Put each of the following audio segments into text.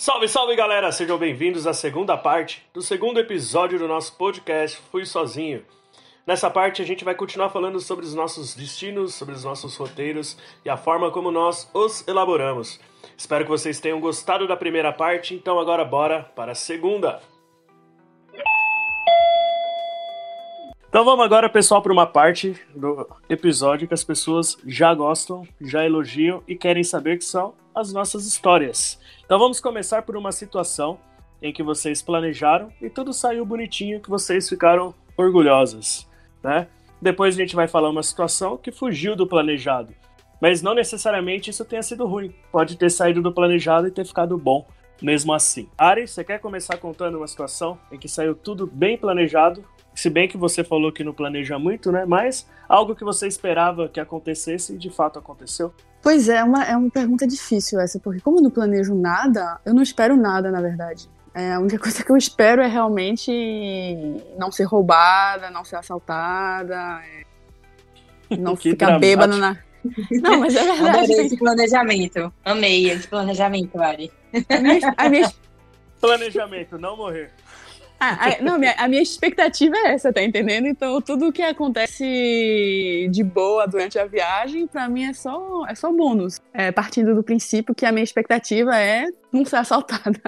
Salve, salve galera! Sejam bem-vindos à segunda parte do segundo episódio do nosso podcast Fui Sozinho. Nessa parte a gente vai continuar falando sobre os nossos destinos, sobre os nossos roteiros e a forma como nós os elaboramos. Espero que vocês tenham gostado da primeira parte, então agora bora para a segunda. Então vamos agora, pessoal, para uma parte do episódio que as pessoas já gostam, já elogiam e querem saber que são as nossas histórias. Então vamos começar por uma situação em que vocês planejaram e tudo saiu bonitinho, que vocês ficaram orgulhosas, né? Depois a gente vai falar uma situação que fugiu do planejado, mas não necessariamente isso tenha sido ruim. Pode ter saído do planejado e ter ficado bom mesmo assim. Ari, você quer começar contando uma situação em que saiu tudo bem planejado se bem que você falou que não planeja muito, né? Mas algo que você esperava que acontecesse e de fato aconteceu? Pois é, é uma, é uma pergunta difícil essa, porque como eu não planejo nada, eu não espero nada, na verdade. É, a única coisa que eu espero é realmente não ser roubada, não ser assaltada, é, não ficar bêbada na. Não, mas é verdade. Adorei esse planejamento. Amei esse planejamento, Ari. A minha, a minha... Planejamento, não morrer. Ah, a, não, minha, a minha expectativa é essa, tá entendendo? Então, tudo que acontece de boa durante a viagem, para mim é só, é só bônus. É, partindo do princípio que a minha expectativa é não ser assaltada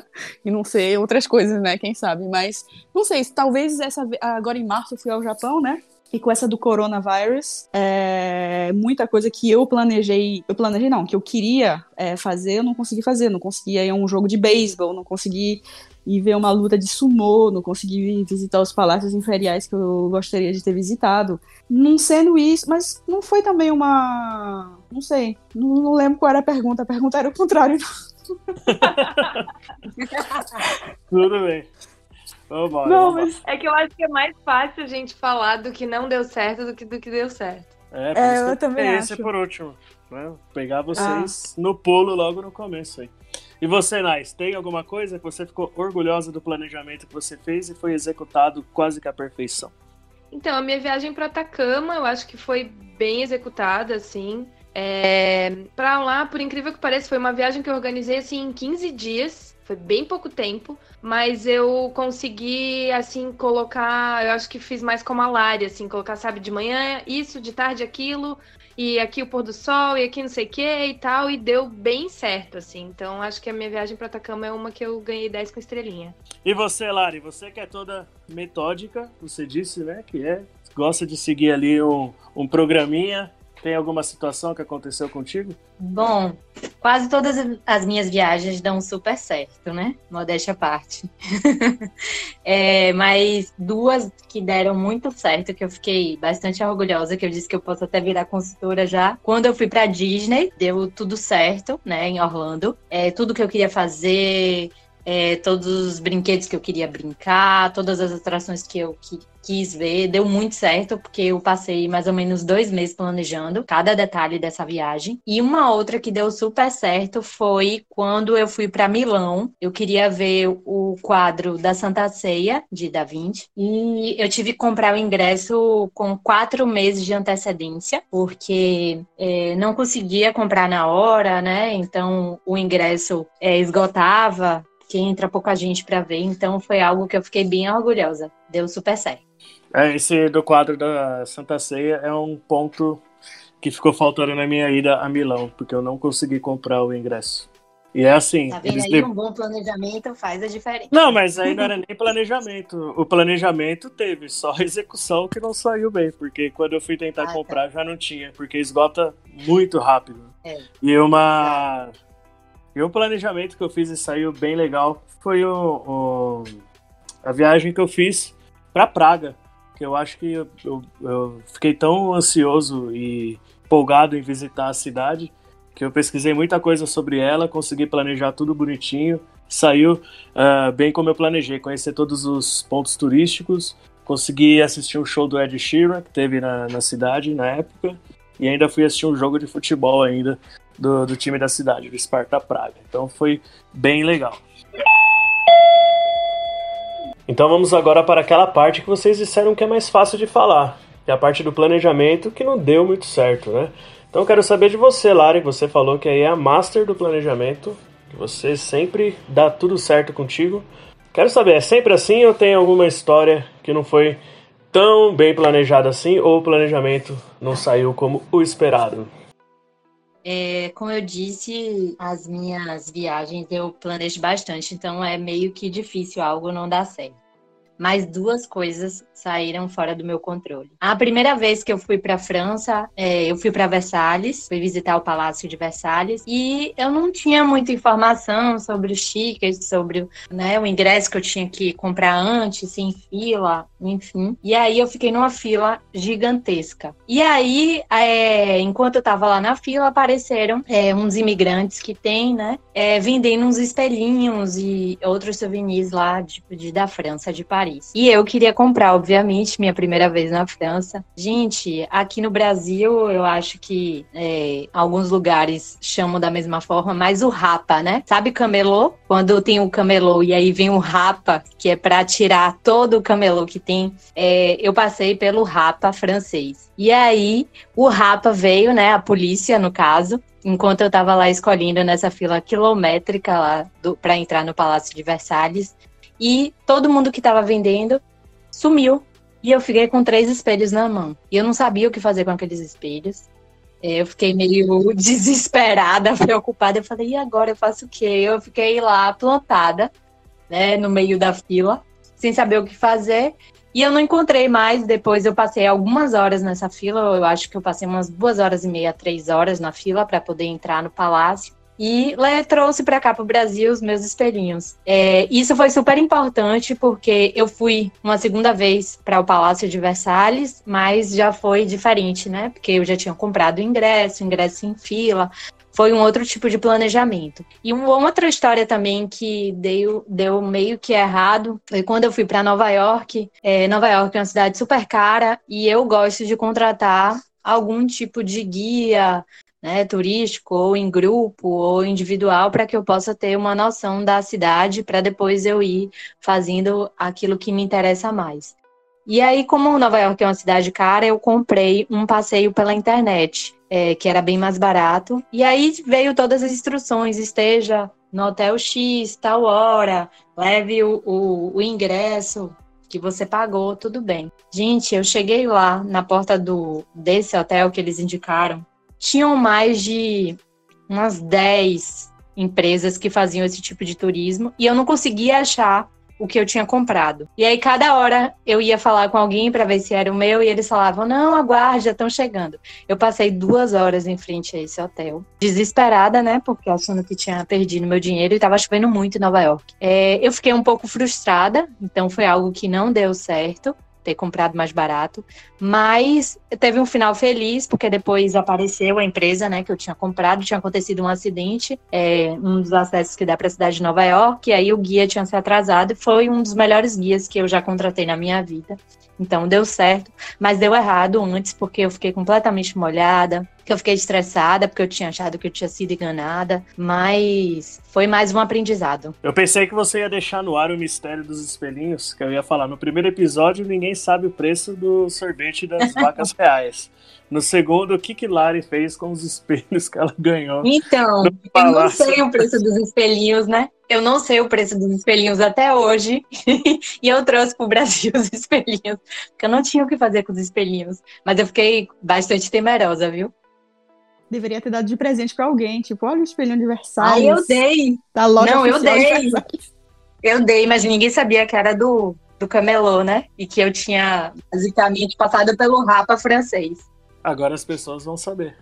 e não ser outras coisas, né? Quem sabe? Mas, não sei, talvez essa. Agora em março eu fui ao Japão, né? E com essa do coronavírus, é, muita coisa que eu planejei, eu planejei não, que eu queria é, fazer, eu não consegui fazer. Não consegui ir a um jogo de beisebol, não consegui ir ver uma luta de sumô, não consegui visitar os palácios imperiais que eu gostaria de ter visitado. Não sendo isso, mas não foi também uma. Não sei, não, não lembro qual era a pergunta. A pergunta era o contrário. Tudo bem. Vambora, não, mas é que eu acho que é mais fácil a gente falar do que não deu certo do que do que deu certo. É, por é, isso eu também esse acho. por último. Né? Pegar vocês ah. no pulo logo no começo aí. E você, Nais, tem alguma coisa que você ficou orgulhosa do planejamento que você fez e foi executado quase que à perfeição? Então, a minha viagem para Atacama, eu acho que foi bem executada, assim. É... Para lá, por incrível que pareça, foi uma viagem que eu organizei assim em 15 dias. Foi bem pouco tempo, mas eu consegui, assim, colocar. Eu acho que fiz mais como a Lari, assim, colocar, sabe, de manhã isso, de tarde aquilo, e aqui o pôr do sol, e aqui não sei o que e tal, e deu bem certo, assim. Então acho que a minha viagem para Atacama é uma que eu ganhei 10 com estrelinha. E você, Lari, você que é toda metódica, você disse, né, que é, gosta de seguir ali um, um programinha tem alguma situação que aconteceu contigo? Bom, quase todas as minhas viagens dão super certo, né? Modéstia à parte. é, mas duas que deram muito certo, que eu fiquei bastante orgulhosa, que eu disse que eu posso até virar consultora já. Quando eu fui pra Disney, deu tudo certo, né? Em Orlando. É, tudo que eu queria fazer, é, todos os brinquedos que eu queria brincar, todas as atrações que eu que, quis ver, deu muito certo, porque eu passei mais ou menos dois meses planejando cada detalhe dessa viagem. E uma outra que deu super certo foi quando eu fui para Milão. Eu queria ver o quadro da Santa Ceia, de Da Vinci, e eu tive que comprar o ingresso com quatro meses de antecedência, porque é, não conseguia comprar na hora, né? Então o ingresso é, esgotava que entra pouca gente para ver, então foi algo que eu fiquei bem orgulhosa. Deu super certo. É, esse do quadro da Santa Ceia é um ponto que ficou faltando na minha ida a Milão, porque eu não consegui comprar o ingresso. E é assim. Tá vendo aí? Um bom planejamento faz a diferença. Não, mas aí não era nem planejamento. O planejamento teve, só a execução que não saiu bem, porque quando eu fui tentar ah, tá. comprar tá. já não tinha, porque esgota muito rápido. É. E uma. E um planejamento que eu fiz e saiu bem legal foi o, o a viagem que eu fiz para Praga que eu acho que eu, eu, eu fiquei tão ansioso e empolgado em visitar a cidade que eu pesquisei muita coisa sobre ela, consegui planejar tudo bonitinho, saiu uh, bem como eu planejei, conhecer todos os pontos turísticos, consegui assistir um show do Ed Sheeran que teve na, na cidade na época e ainda fui assistir um jogo de futebol ainda do, do time da cidade, do Sparta Praga. Então foi bem legal. Então vamos agora para aquela parte que vocês disseram que é mais fácil de falar, que é a parte do planejamento que não deu muito certo, né? Então eu quero saber de você, Lari, você falou que aí é a master do planejamento. Que você sempre dá tudo certo contigo. Quero saber, é sempre assim ou tem alguma história que não foi tão bem planejada assim ou o planejamento não saiu como o esperado? É, como eu disse, as minhas viagens eu planejo bastante, então é meio que difícil algo não dar certo mas duas coisas saíram fora do meu controle. A primeira vez que eu fui para França, é, eu fui para Versalhes, fui visitar o Palácio de Versalhes e eu não tinha muita informação sobre os tickets, sobre né, o ingresso que eu tinha que comprar antes, sem fila, enfim. E aí eu fiquei numa fila gigantesca. E aí, é, enquanto eu estava lá na fila, apareceram é, uns imigrantes que tem, né, é, vendendo uns espelhinhos e outros souvenirs lá de, de da França, de Paris. Paris. E eu queria comprar, obviamente, minha primeira vez na França. Gente, aqui no Brasil, eu acho que é, alguns lugares chamam da mesma forma, mas o rapa, né? Sabe camelô? Quando tem o camelô e aí vem o rapa, que é para tirar todo o camelô que tem. É, eu passei pelo rapa francês. E aí, o rapa veio, né? A polícia, no caso, enquanto eu estava lá escolhendo nessa fila quilométrica lá para entrar no Palácio de Versalhes. E todo mundo que estava vendendo sumiu. E eu fiquei com três espelhos na mão. E eu não sabia o que fazer com aqueles espelhos. É, eu fiquei meio desesperada, preocupada. Eu falei, e agora eu faço o quê? Eu fiquei lá plantada, né, no meio da fila, sem saber o que fazer. E eu não encontrei mais. Depois eu passei algumas horas nessa fila. Eu acho que eu passei umas duas horas e meia, três horas na fila para poder entrar no palácio e trouxe para cá para o Brasil os meus espelhinhos. É, isso foi super importante porque eu fui uma segunda vez para o Palácio de Versalhes, mas já foi diferente, né? Porque eu já tinha comprado o ingresso, ingresso em fila, foi um outro tipo de planejamento. E uma outra história também que deu, deu meio que errado foi quando eu fui para Nova York. É, Nova York é uma cidade super cara e eu gosto de contratar algum tipo de guia né, turístico, ou em grupo, ou individual, para que eu possa ter uma noção da cidade, para depois eu ir fazendo aquilo que me interessa mais. E aí, como Nova York é uma cidade cara, eu comprei um passeio pela internet, é, que era bem mais barato. E aí veio todas as instruções: esteja no hotel X, tal hora, leve o, o, o ingresso que você pagou, tudo bem. Gente, eu cheguei lá na porta do desse hotel que eles indicaram tinham mais de umas 10 empresas que faziam esse tipo de turismo e eu não conseguia achar o que eu tinha comprado. E aí, cada hora eu ia falar com alguém para ver se era o meu, e eles falavam: Não, aguarde, já estão chegando. Eu passei duas horas em frente a esse hotel, desesperada, né? Porque achando que tinha perdido meu dinheiro e estava chovendo muito em Nova York. É, eu fiquei um pouco frustrada, então foi algo que não deu certo ter comprado mais barato, mas teve um final feliz, porque depois apareceu a empresa, né, que eu tinha comprado, tinha acontecido um acidente, é, um dos acessos que dá para a cidade de Nova York, e aí o guia tinha se atrasado, e foi um dos melhores guias que eu já contratei na minha vida. Então deu certo, mas deu errado antes, porque eu fiquei completamente molhada, que eu fiquei estressada porque eu tinha achado que eu tinha sido enganada, mas foi mais um aprendizado. Eu pensei que você ia deixar no ar o mistério dos espelhinhos, que eu ia falar. No primeiro episódio, ninguém sabe o preço do sorvete das vacas reais. No segundo, o que que Lari fez com os espelhos que ela ganhou? Então, eu não sei o preço dos espelhinhos, né? Eu não sei o preço dos espelhinhos até hoje. e eu trouxe pro Brasil os espelhinhos, porque eu não tinha o que fazer com os espelhinhos. Mas eu fiquei bastante temerosa, viu? deveria ter dado de presente para alguém. Tipo, olha o espelho aniversário. Ah, eu dei. Da loja Não, eu dei. Eu dei, mas ninguém sabia que era do, do camelô, né? E que eu tinha basicamente passado pelo rapa francês. Agora as pessoas vão saber.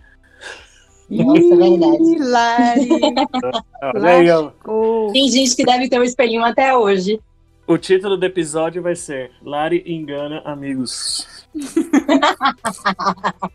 Nossa, é verdade. Lari. Tem gente que deve ter um espelhinho até hoje. O título do episódio vai ser Lari engana amigos.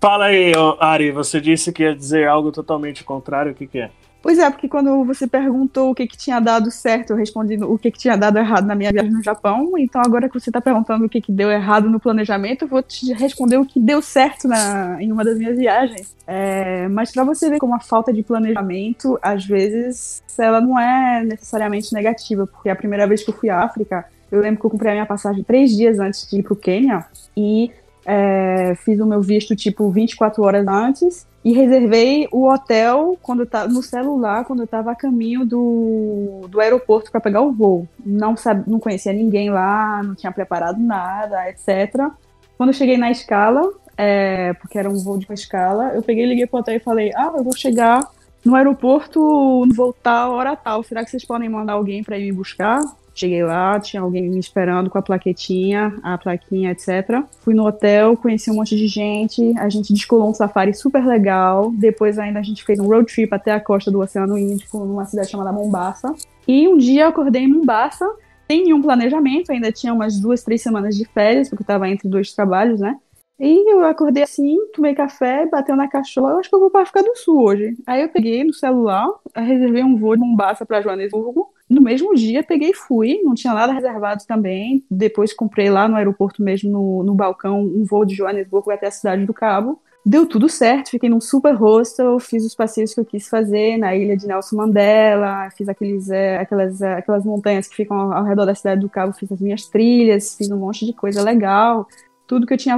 Fala aí, Ari, você disse que ia dizer algo totalmente contrário, o que, que é? Pois é, porque quando você perguntou o que, que tinha dado certo, eu respondi o que, que tinha dado errado na minha viagem no Japão. Então, agora que você está perguntando o que, que deu errado no planejamento, eu vou te responder o que deu certo na, em uma das minhas viagens. É, mas para você ver como a falta de planejamento, às vezes, ela não é necessariamente negativa, porque a primeira vez que eu fui à África, eu lembro que eu comprei a minha passagem três dias antes de ir para o Quênia e é, fiz o meu visto tipo 24 horas antes e reservei o hotel quando eu no celular quando eu estava a caminho do, do aeroporto para pegar o voo. Não, sabe, não conhecia ninguém lá, não tinha preparado nada, etc. Quando eu cheguei na escala, é, porque era um voo de uma escala, eu peguei, liguei pro hotel e falei: Ah, eu vou chegar no aeroporto no tal, hora tal. Será que vocês podem mandar alguém para ir me buscar? Cheguei lá, tinha alguém me esperando com a plaquetinha, a plaquinha, etc. Fui no hotel, conheci um monte de gente, a gente descolou um safari super legal. Depois ainda a gente fez um road trip até a costa do Oceano Índico, numa cidade chamada Mombasa. E um dia eu acordei em Mombasa, sem nenhum planejamento, ainda tinha umas duas, três semanas de férias, porque eu tava entre dois trabalhos, né? E eu acordei assim, tomei café, bateu na cachorra, eu acho que eu vou para África do Sul hoje. Aí eu peguei no celular, reservei um voo de Mombasa para Joanesburgo, no mesmo dia, peguei e fui, não tinha nada reservado também. Depois comprei lá no aeroporto mesmo, no, no balcão, um voo de Joanesburgo até a cidade do Cabo. Deu tudo certo, fiquei num super hostel, fiz os passeios que eu quis fazer na ilha de Nelson Mandela, fiz aqueles, é, aquelas, é, aquelas montanhas que ficam ao, ao redor da cidade do Cabo, fiz as minhas trilhas, fiz um monte de coisa legal. Tudo que eu tinha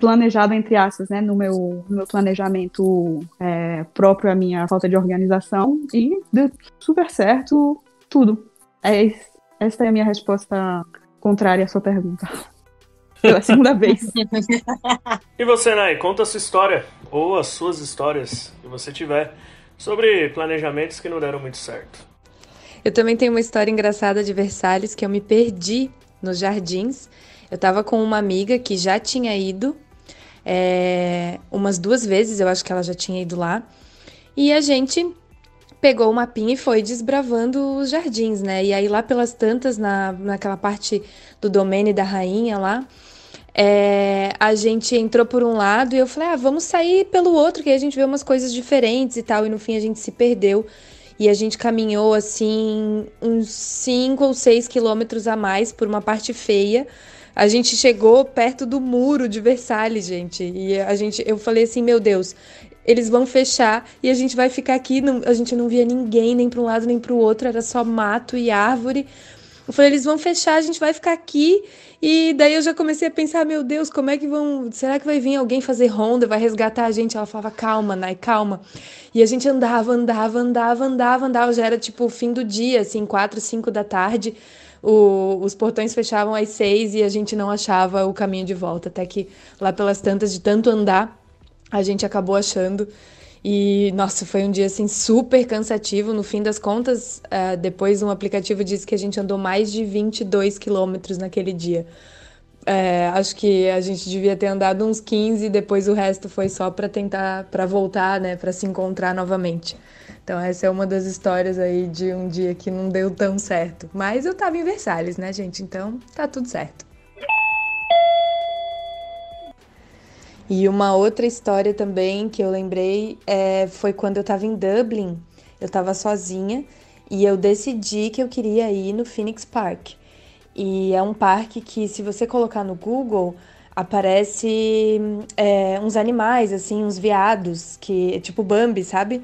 planejado, entre aspas, né, no meu, no meu planejamento é, próprio, a minha falta de organização, e deu super certo tudo. É, essa é a minha resposta contrária à sua pergunta. Pela segunda vez. e você, Nai, conta a sua história, ou as suas histórias, que você tiver, sobre planejamentos que não deram muito certo. Eu também tenho uma história engraçada de Versalhes, que eu me perdi nos jardins. Eu estava com uma amiga que já tinha ido é, umas duas vezes, eu acho que ela já tinha ido lá. E a gente pegou o mapinha e foi desbravando os jardins, né? E aí lá pelas tantas, na, naquela parte do domínio da rainha lá, é, a gente entrou por um lado e eu falei, ah, vamos sair pelo outro, que aí a gente vê umas coisas diferentes e tal. E no fim a gente se perdeu. E a gente caminhou assim uns 5 ou 6 quilômetros a mais por uma parte feia. A gente chegou perto do muro de Versalhes, gente. E a gente, eu falei assim, meu Deus, eles vão fechar e a gente vai ficar aqui. Não, a gente não via ninguém, nem para um lado nem para o outro, era só mato e árvore. Eu falei, eles vão fechar, a gente vai ficar aqui. E daí eu já comecei a pensar, meu Deus, como é que vão. Será que vai vir alguém fazer ronda, vai resgatar a gente? Ela falava, calma, Nai, calma. E a gente andava, andava, andava, andava, andava. Já era tipo fim do dia, assim, quatro, cinco da tarde. O, os portões fechavam às seis e a gente não achava o caminho de volta. Até que lá pelas tantas, de tanto andar, a gente acabou achando. E, nossa, foi um dia assim super cansativo. No fim das contas, uh, depois um aplicativo disse que a gente andou mais de 22 quilômetros naquele dia. É, acho que a gente devia ter andado uns 15 e depois o resto foi só para tentar, para voltar, né, para se encontrar novamente. Então essa é uma das histórias aí de um dia que não deu tão certo. Mas eu tava em Versalhes, né, gente? Então tá tudo certo. E uma outra história também que eu lembrei é, foi quando eu estava em Dublin. Eu estava sozinha e eu decidi que eu queria ir no Phoenix Park. E é um parque que, se você colocar no Google, aparece é, uns animais, assim, uns veados, que tipo Bambi, sabe?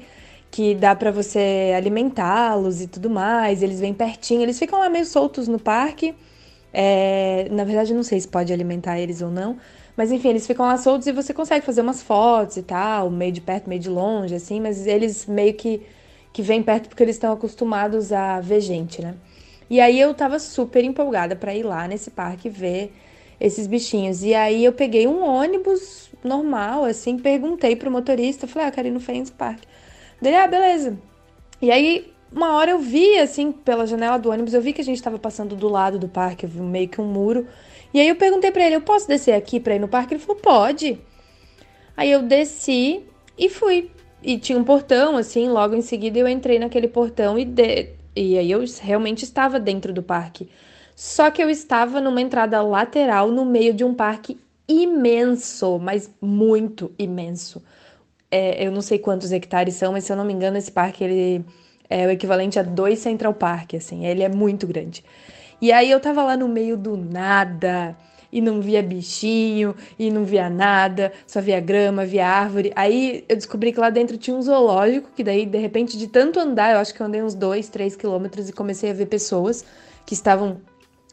Que dá para você alimentá-los e tudo mais. Eles vêm pertinho, eles ficam lá meio soltos no parque. É, na verdade, não sei se pode alimentar eles ou não, mas enfim, eles ficam lá soltos e você consegue fazer umas fotos e tal, meio de perto, meio de longe, assim, mas eles meio que, que vêm perto porque eles estão acostumados a ver gente, né? E aí eu tava super empolgada para ir lá nesse parque ver esses bichinhos. E aí eu peguei um ônibus normal, assim, perguntei pro motorista, falei, ah, quero ir no Friends Park. Dele, ah, beleza. E aí, uma hora eu vi, assim, pela janela do ônibus, eu vi que a gente tava passando do lado do parque, eu vi meio que um muro. E aí eu perguntei para ele, eu posso descer aqui para ir no parque? Ele falou, pode. Aí eu desci e fui. E tinha um portão, assim, logo em seguida eu entrei naquele portão e, de... e aí eu realmente estava dentro do parque. Só que eu estava numa entrada lateral no meio de um parque imenso, mas muito imenso. É, eu não sei quantos hectares são, mas se eu não me engano, esse parque ele é o equivalente a dois Central Park, assim, ele é muito grande. E aí eu tava lá no meio do nada e não via bichinho e não via nada, só via grama, via árvore. Aí eu descobri que lá dentro tinha um zoológico, que daí, de repente, de tanto andar, eu acho que eu andei uns dois, três quilômetros e comecei a ver pessoas que estavam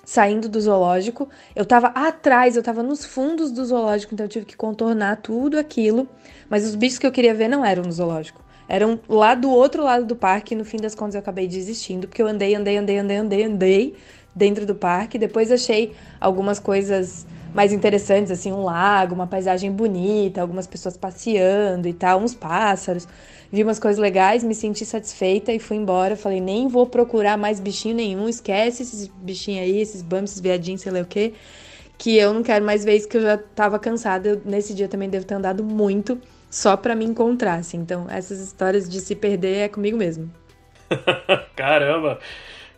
saindo do zoológico. Eu tava atrás, eu tava nos fundos do zoológico, então eu tive que contornar tudo aquilo. Mas os bichos que eu queria ver não eram no zoológico. Eram lá do outro lado do parque e no fim das contas eu acabei desistindo, porque eu andei, andei, andei, andei, andei, andei dentro do parque. Depois achei algumas coisas mais interessantes, assim, um lago, uma paisagem bonita, algumas pessoas passeando e tal, uns pássaros. Vi umas coisas legais, me senti satisfeita e fui embora. Falei, nem vou procurar mais bichinho nenhum, esquece esses bichinhos aí, esses bumps, esses viadinhos, sei lá o quê. Que eu não quero mais ver isso, que eu já tava cansada. Eu, nesse dia também devo ter andado muito só para me encontrar, assim. Então, essas histórias de se perder é comigo mesmo. Caramba!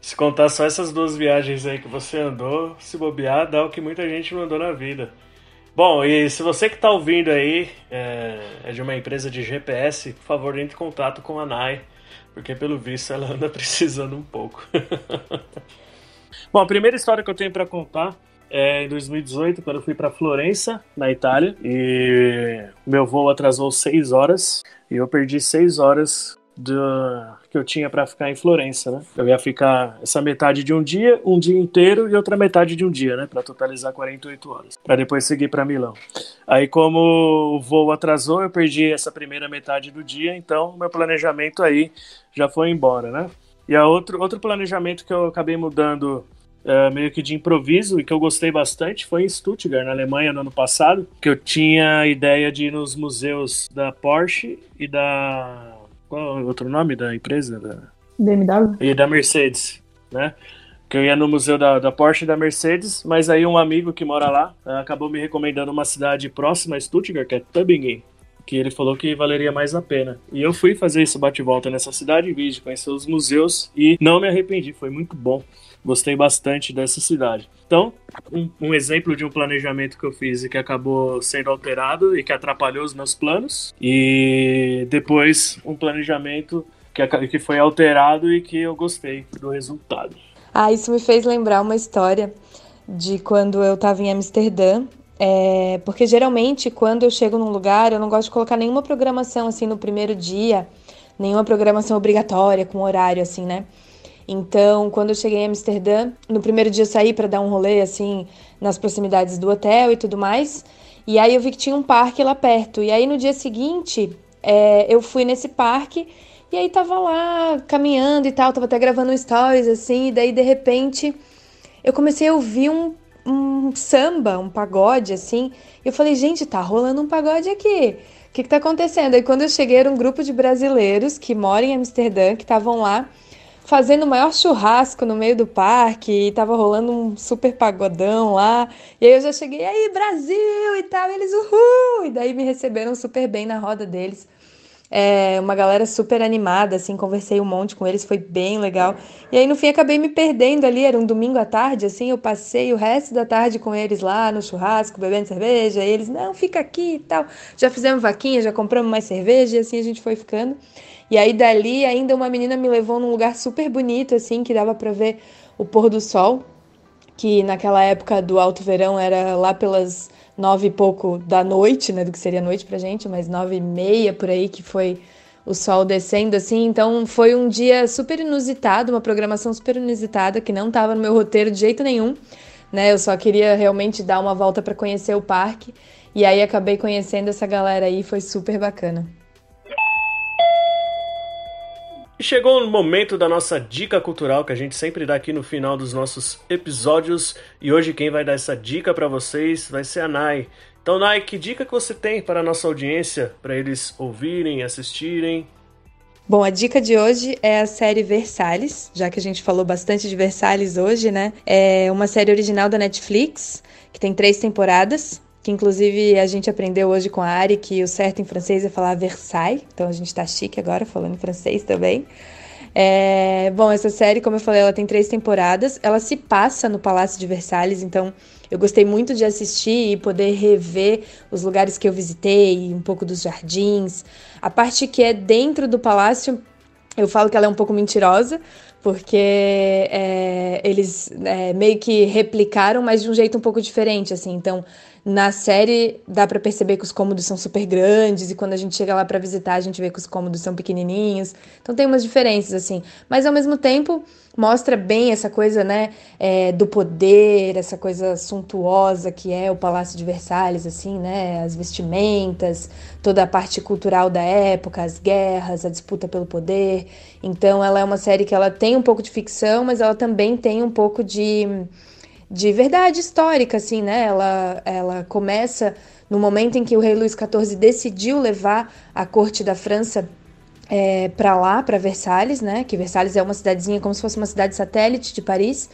Se contar só essas duas viagens aí que você andou, se bobear, dá o que muita gente não andou na vida. Bom, e se você que está ouvindo aí é, é, de uma empresa de GPS, por favor, entre em contato com a NAI, porque pelo visto ela anda precisando um pouco. Bom, a primeira história que eu tenho para contar é em 2018, quando eu fui para Florença, na Itália, e meu voo atrasou seis horas, e eu perdi seis horas do, que eu tinha para ficar em Florença, né? Eu ia ficar essa metade de um dia, um dia inteiro e outra metade de um dia, né? Para totalizar 48 horas, para depois seguir para Milão. Aí, como o voo atrasou, eu perdi essa primeira metade do dia, então meu planejamento aí já foi embora, né? E a outro, outro planejamento que eu acabei mudando Uh, meio que de improviso e que eu gostei bastante foi em Stuttgart, na Alemanha, no ano passado, que eu tinha a ideia de ir nos museus da Porsche e da qual é o outro nome da empresa? Da... BMW? E da Mercedes, né? Que eu ia no museu da, da Porsche e da Mercedes, mas aí um amigo que mora lá eh, acabou me recomendando uma cidade próxima a Stuttgart, que é Tübingen, que ele falou que valeria mais a pena. E eu fui fazer esse bate-volta nessa cidade, em vídeo, conhecer os museus e não me arrependi, foi muito bom. Gostei bastante dessa cidade. Então, um, um, exemplo de um planejamento que eu fiz e que acabou sendo alterado e que atrapalhou os meus planos. E depois, um planejamento que, que foi alterado e que eu gostei do resultado. Ah, isso me fez lembrar uma história de quando eu estava em Amsterdã. É, porque geralmente, quando eu chego num lugar, eu não gosto de colocar nenhuma programação assim no primeiro dia, nenhuma programação obrigatória com horário, assim, né? Então, quando eu cheguei em Amsterdã, no primeiro dia eu saí para dar um rolê assim nas proximidades do hotel e tudo mais. E aí eu vi que tinha um parque lá perto. E aí no dia seguinte, é, eu fui nesse parque e aí tava lá caminhando e tal, tava até gravando stories assim, e daí de repente eu comecei a ouvir um, um samba, um pagode assim. E eu falei, gente, tá rolando um pagode aqui. O que, que tá acontecendo? Aí quando eu cheguei, era um grupo de brasileiros que moram em Amsterdã, que estavam lá fazendo o maior churrasco no meio do parque e tava rolando um super pagodão lá. E aí eu já cheguei, aí, Brasil e tal, e eles, uhul! E daí me receberam super bem na roda deles. É, uma galera super animada, assim, conversei um monte com eles, foi bem legal. E aí no fim acabei me perdendo ali, era um domingo à tarde, assim, eu passei o resto da tarde com eles lá no churrasco, bebendo cerveja, e eles, não, fica aqui e tal. Já fizemos vaquinha, já compramos mais cerveja, e assim a gente foi ficando. E aí dali ainda uma menina me levou num lugar super bonito, assim, que dava para ver o pôr do sol, que naquela época do alto verão era lá pelas nove e pouco da noite, né, do que seria noite pra gente, mas nove e meia por aí que foi o sol descendo assim, então foi um dia super inusitado, uma programação super inusitada que não estava no meu roteiro de jeito nenhum, né? Eu só queria realmente dar uma volta para conhecer o parque e aí acabei conhecendo essa galera aí, foi super bacana. E chegou o momento da nossa dica cultural que a gente sempre dá aqui no final dos nossos episódios. E hoje quem vai dar essa dica para vocês vai ser a Nai. Então, Nai, que dica que você tem para a nossa audiência, para eles ouvirem, assistirem? Bom, a dica de hoje é a série Versalhes, já que a gente falou bastante de Versalhes hoje, né? É uma série original da Netflix, que tem três temporadas que inclusive a gente aprendeu hoje com a Ari que o certo em francês é falar Versailles, então a gente tá chique agora falando francês também. É, bom, essa série, como eu falei, ela tem três temporadas. Ela se passa no Palácio de Versalhes, então eu gostei muito de assistir e poder rever os lugares que eu visitei, um pouco dos jardins. A parte que é dentro do palácio, eu falo que ela é um pouco mentirosa, porque é, eles é, meio que replicaram, mas de um jeito um pouco diferente, assim. Então, Na série dá para perceber que os cômodos são super grandes e quando a gente chega lá para visitar a gente vê que os cômodos são pequenininhos. Então tem umas diferenças assim, mas ao mesmo tempo mostra bem essa coisa, né, é, do poder, essa coisa suntuosa que é o Palácio de Versalhes, assim, né, as vestimentas, toda a parte cultural da época, as guerras, a disputa pelo poder. Então ela é uma série que ela tem um pouco de ficção, mas ela também tem um pouco de de verdade histórica, assim, né? Ela, ela começa no momento em que o rei Luís XIV decidiu levar a corte da França é, para lá, para Versalhes, né? Que Versalhes é uma cidadezinha como se fosse uma cidade satélite de Paris.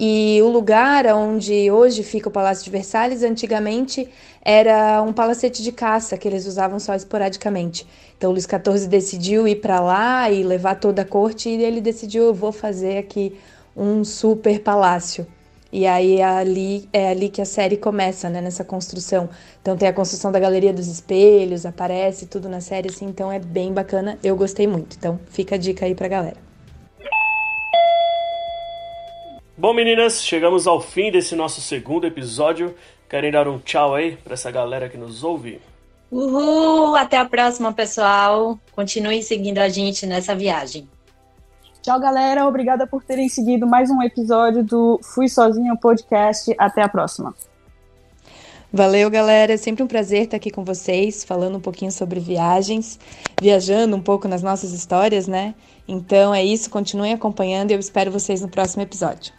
E o lugar onde hoje fica o Palácio de Versalhes, antigamente era um palacete de caça que eles usavam só esporadicamente. Então Luís XIV decidiu ir para lá e levar toda a corte e ele decidiu eu vou fazer aqui um super palácio. E aí é ali, é ali que a série começa, né, nessa construção. Então tem a construção da galeria dos espelhos, aparece tudo na série, assim, então é bem bacana. Eu gostei muito. Então fica a dica aí pra galera. Bom, meninas, chegamos ao fim desse nosso segundo episódio. Querem dar um tchau aí pra essa galera que nos ouve? Uhul! Até a próxima, pessoal. Continue seguindo a gente nessa viagem. Tchau, galera. Obrigada por terem seguido mais um episódio do Fui Sozinho Podcast. Até a próxima. Valeu, galera. É sempre um prazer estar aqui com vocês, falando um pouquinho sobre viagens, viajando um pouco nas nossas histórias, né? Então é isso. Continuem acompanhando e eu espero vocês no próximo episódio.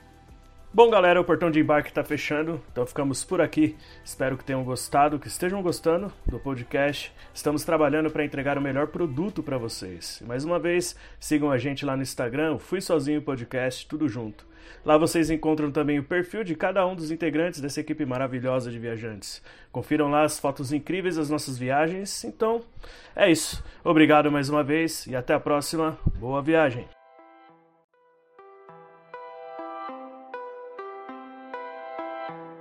Bom, galera, o portão de embarque está fechando, então ficamos por aqui. Espero que tenham gostado, que estejam gostando do podcast. Estamos trabalhando para entregar o melhor produto para vocês. Mais uma vez, sigam a gente lá no Instagram, Fui Sozinho Podcast, tudo junto. Lá vocês encontram também o perfil de cada um dos integrantes dessa equipe maravilhosa de viajantes. Confiram lá as fotos incríveis das nossas viagens. Então, é isso. Obrigado mais uma vez e até a próxima. Boa viagem!